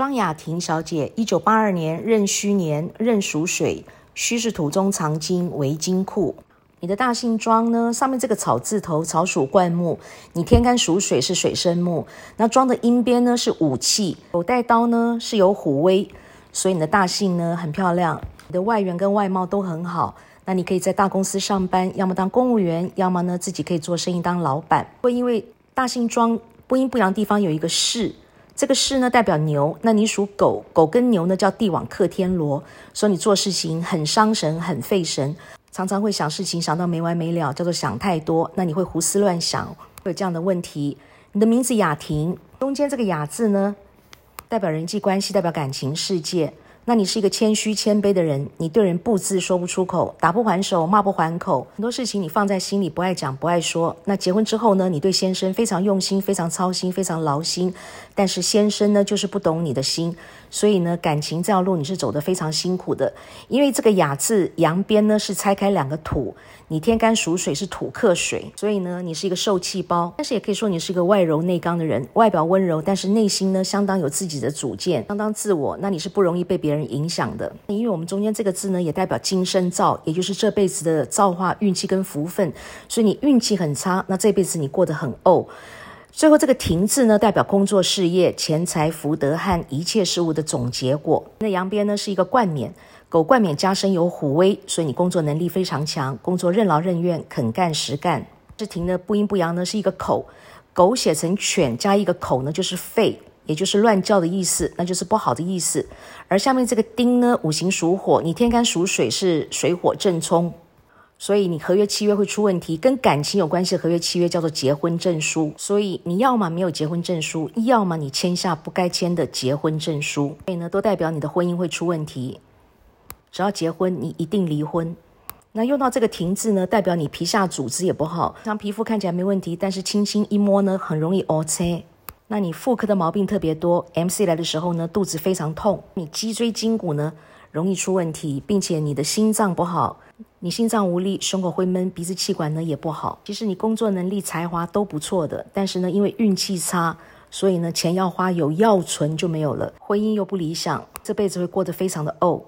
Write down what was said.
庄雅婷小姐，一九八二年壬戌年，壬属水，戌是土中藏金为金库。你的大姓庄呢，上面这个草字头，草属灌木，你天干属水是水生木，那庄的阴边呢是武器，有带刀呢是有虎威，所以你的大姓呢很漂亮，你的外缘跟外貌都很好。那你可以在大公司上班，要么当公务员，要么呢自己可以做生意当老板。会因为大姓庄不阴不阳地方有一个巳，这个士呢代表牛，那你属狗，狗跟牛呢叫地王克天罗，说你做事情很伤神，很费神。常常会想事情想到没完没了，叫做想太多。那你会胡思乱想，会有这样的问题。你的名字雅婷，中间这个雅字呢，代表人际关系，代表感情世界。那你是一个谦虚谦卑的人，你对人不字说不出口，打不还手，骂不还口，很多事情你放在心里，不爱讲，不爱说。那结婚之后呢，你对先生非常用心，非常操心，非常劳心，但是先生呢，就是不懂你的心，所以呢，感情这条路你是走得非常辛苦的。因为这个雅字阳边呢是拆开两个土，你天干属水是土克水，所以呢，你是一个受气包，但是也可以说你是一个外柔内刚的人，外表温柔，但是内心呢相当有自己的主见，相当自我。那你是不容易被别别人影响的，因为我们中间这个字呢，也代表今生造，也就是这辈子的造化、运气跟福分。所以你运气很差，那这辈子你过得很怄。最后这个停字呢，代表工作、事业、钱财、福德和一切事物的总结果。那羊边呢是一个冠冕，狗冠冕加身有虎威，所以你工作能力非常强，工作任劳任怨，肯干实干。这停的不阴不阳呢是一个口，狗写成犬加一个口呢就是肺。也就是乱叫的意思，那就是不好的意思。而下面这个丁呢，五行属火，你天干属水，是水火正冲，所以你合约契约会出问题。跟感情有关系的合约契约叫做结婚证书，所以你要么没有结婚证书，要么你签下不该签的结婚证书，所以呢，都代表你的婚姻会出问题。只要结婚，你一定离婚。那用到这个停字呢，代表你皮下组织也不好，像皮肤看起来没问题，但是轻轻一摸呢，很容易 O C。那你妇科的毛病特别多，MC 来的时候呢，肚子非常痛，你脊椎筋骨呢容易出问题，并且你的心脏不好，你心脏无力，胸口会闷，鼻子气管呢也不好。其实你工作能力、才华都不错的，但是呢，因为运气差，所以呢，钱要花有要存就没有了，婚姻又不理想，这辈子会过得非常的怄。